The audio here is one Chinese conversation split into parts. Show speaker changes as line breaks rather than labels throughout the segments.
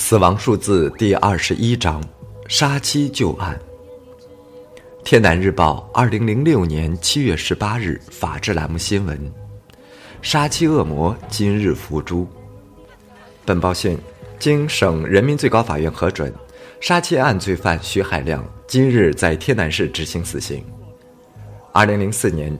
死亡数字第二十一章：杀妻旧案。天南日报，二零零六年七月十八日，法制栏目新闻：杀妻恶魔今日伏诛。本报讯，经省人民最高法院核准，杀妻案罪犯徐海亮今日在天南市执行死刑。二零零四年，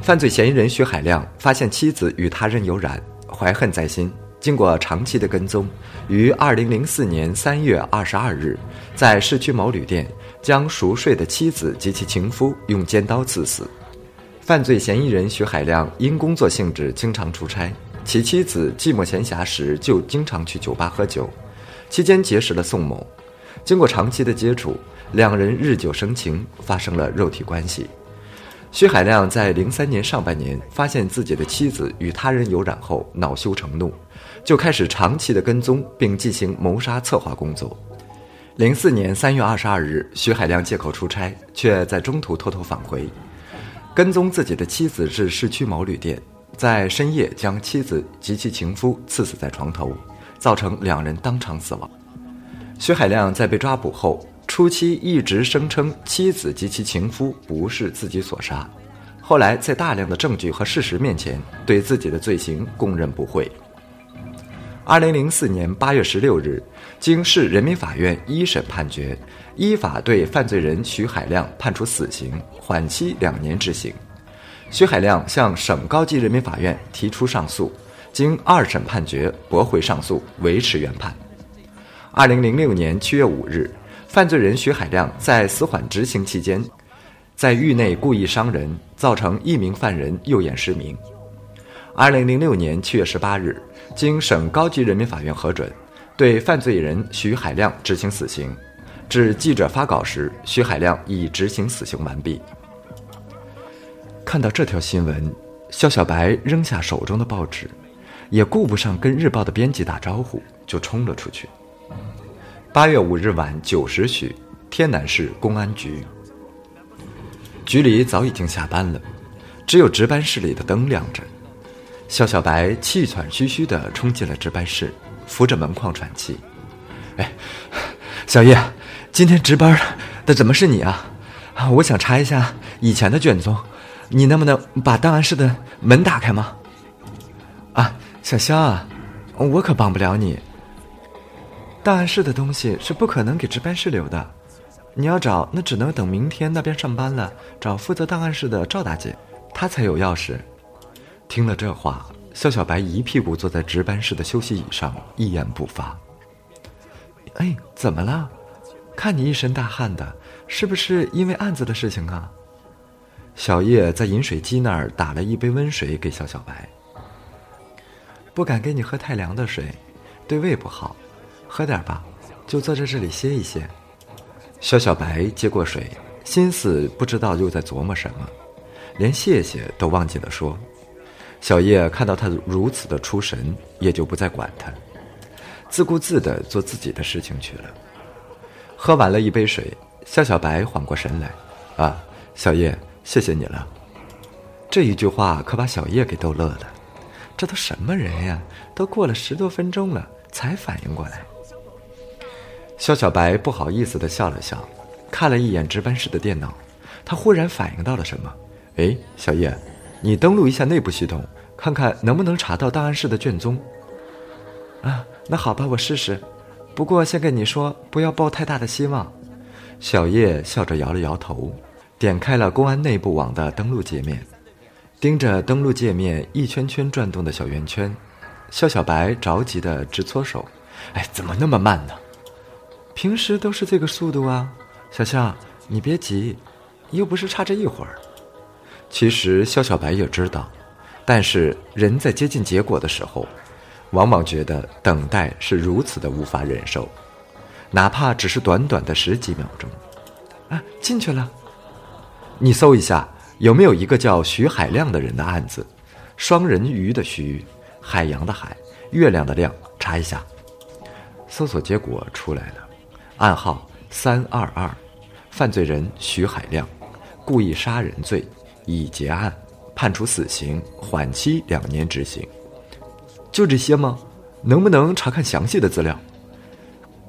犯罪嫌疑人徐海亮发现妻子与他人有染，怀恨在心。经过长期的跟踪，于二零零四年三月二十二日，在市区某旅店将熟睡的妻子及其情夫用尖刀刺死。犯罪嫌疑人徐海亮因工作性质经常出差，其妻子寂寞闲暇时就经常去酒吧喝酒，期间结识了宋某。经过长期的接触，两人日久生情，发生了肉体关系。徐海亮在零三年上半年发现自己的妻子与他人有染后，恼羞成怒，就开始长期的跟踪并进行谋杀策划工作。零四年三月二十二日，徐海亮借口出差，却在中途偷偷返回，跟踪自己的妻子至市区某旅店，在深夜将妻子及其情夫刺死在床头，造成两人当场死亡。徐海亮在被抓捕后。初期一直声称妻子及其情夫不是自己所杀，后来在大量的证据和事实面前，对自己的罪行供认不讳。二零零四年八月十六日，经市人民法院一审判决，依法对犯罪人徐海亮判处死刑，缓期两年执行。徐海亮向省高级人民法院提出上诉，经二审判决驳回上诉，维持原判。二零零六年七月五日。犯罪人徐海亮在死缓执行期间，在狱内故意伤人，造成一名犯人右眼失明。二零零六年七月十八日，经省高级人民法院核准，对犯罪人徐海亮执行死刑。至记者发稿时，徐海亮已执行死刑完毕。看到这条新闻，肖小白扔下手中的报纸，也顾不上跟日报的编辑打招呼，就冲了出去。八月五日晚九时许，天南市公安局局里早已经下班了，只有值班室里的灯亮着。肖小白气喘吁吁地冲进了值班室，扶着门框喘气：“哎，小叶，今天值班的怎么是你啊？我想查一下以前的卷宗，你能不能把档案室的门打开吗？”“啊，小肖啊，我可帮不了你。”档案室的东西是不可能给值班室留的，你要找那只能等明天那边上班了，找负责档案室的赵大姐，她才有钥匙。听了这话，肖小白一屁股坐在值班室的休息椅上，一言不发。哎，怎么了？看你一身大汗的，是不是因为案子的事情啊？小叶在饮水机那儿打了一杯温水给肖小白，不敢给你喝太凉的水，对胃不好。喝点吧，就坐在这里歇一歇。肖小白接过水，心思不知道又在琢磨什么，连谢谢都忘记了说。小叶看到他如此的出神，也就不再管他，自顾自的做自己的事情去了。喝完了一杯水，肖小白缓过神来，啊，小叶，谢谢你了。这一句话可把小叶给逗乐了。这都什么人呀？都过了十多分钟了，才反应过来。肖小白不好意思的笑了笑，看了一眼值班室的电脑，他忽然反应到了什么。哎，小叶，你登录一下内部系统，看看能不能查到档案室的卷宗。啊，那好吧，我试试。不过先跟你说，不要抱太大的希望。小叶笑着摇了摇头，点开了公安内部网的登录界面，盯着登录界面一圈圈转动的小圆圈，肖小白着急的直搓手。哎，怎么那么慢呢？平时都是这个速度啊，小夏，你别急，又不是差这一会儿。其实肖小白也知道，但是人在接近结果的时候，往往觉得等待是如此的无法忍受，哪怕只是短短的十几秒钟。啊，进去了。你搜一下有没有一个叫徐海亮的人的案子，双人鱼的徐，海洋的海，月亮的亮，查一下。搜索结果出来了。案号三二二，犯罪人徐海亮，故意杀人罪已结案，判处死刑，缓期两年执行。就这些吗？能不能查看详细的资料？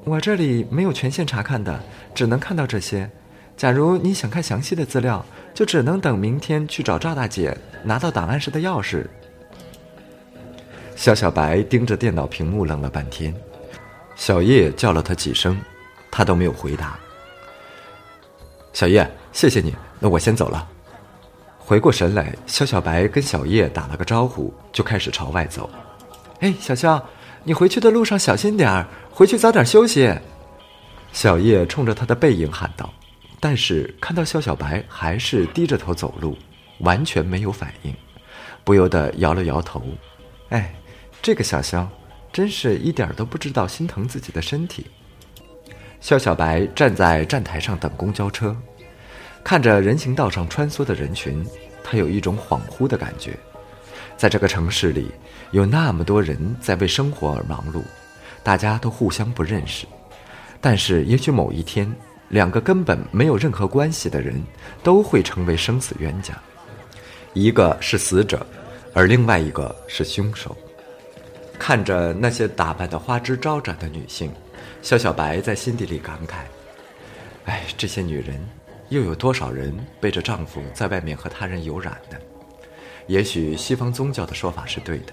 我这里没有权限查看的，只能看到这些。假如你想看详细的资料，就只能等明天去找赵大姐拿到档案室的钥匙。”肖小白盯着电脑屏幕愣了半天，小叶叫了他几声，他都没有回答。小叶，谢谢你，那我先走了。回过神来，肖小白跟小叶打了个招呼，就开始朝外走。哎，小肖，你回去的路上小心点儿，回去早点休息。小叶冲着他的背影喊道，但是看到肖小白还是低着头走路，完全没有反应，不由得摇了摇头。哎。这个小肖，真是一点都不知道心疼自己的身体。肖小白站在站台上等公交车，看着人行道上穿梭的人群，他有一种恍惚的感觉。在这个城市里，有那么多人在为生活而忙碌，大家都互相不认识。但是，也许某一天，两个根本没有任何关系的人，都会成为生死冤家，一个是死者，而另外一个是凶手。看着那些打扮的花枝招展的女性，肖小白在心底里感慨：“哎，这些女人，又有多少人背着丈夫在外面和他人有染呢？也许西方宗教的说法是对的，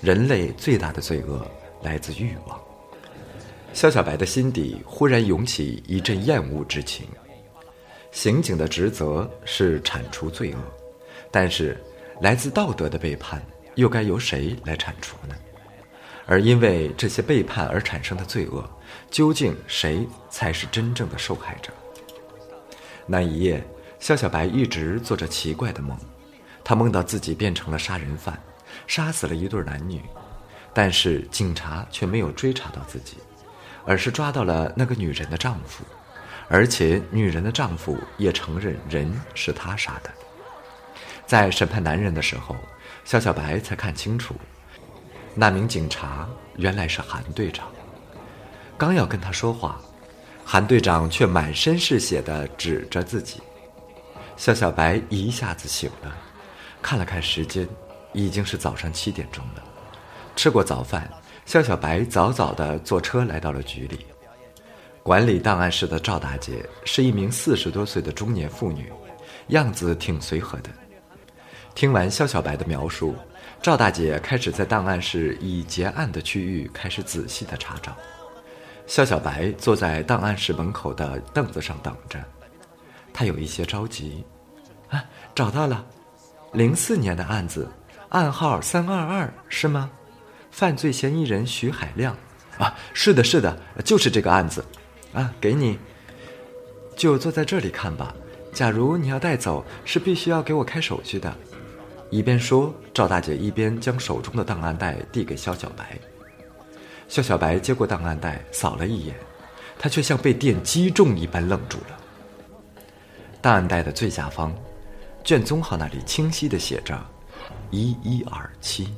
人类最大的罪恶来自欲望。”肖小白的心底忽然涌起一阵厌恶之情。刑警的职责是铲除罪恶，但是来自道德的背叛，又该由谁来铲除呢？而因为这些背叛而产生的罪恶，究竟谁才是真正的受害者？那一夜，肖小白一直做着奇怪的梦，他梦到自己变成了杀人犯，杀死了一对男女，但是警察却没有追查到自己，而是抓到了那个女人的丈夫，而且女人的丈夫也承认人是他杀的。在审判男人的时候，肖小白才看清楚。那名警察原来是韩队长，刚要跟他说话，韩队长却满身是血的指着自己。肖小白一下子醒了，看了看时间，已经是早上七点钟了。吃过早饭，肖小白早早的坐车来到了局里。管理档案室的赵大姐是一名四十多岁的中年妇女，样子挺随和的。听完肖小白的描述。赵大姐开始在档案室已结案的区域开始仔细的查找。肖小白坐在档案室门口的凳子上等着，他有一些着急。啊，找到了，零四年的案子，案号三二二是吗？犯罪嫌疑人徐海亮。啊，是的，是的，就是这个案子。啊，给你，就坐在这里看吧。假如你要带走，是必须要给我开手续的。一边说，赵大姐一边将手中的档案袋递给肖小白。肖小白接过档案袋，扫了一眼，他却像被电击中一般愣住了。档案袋的最下方，卷宗号那里清晰的写着：一一二七。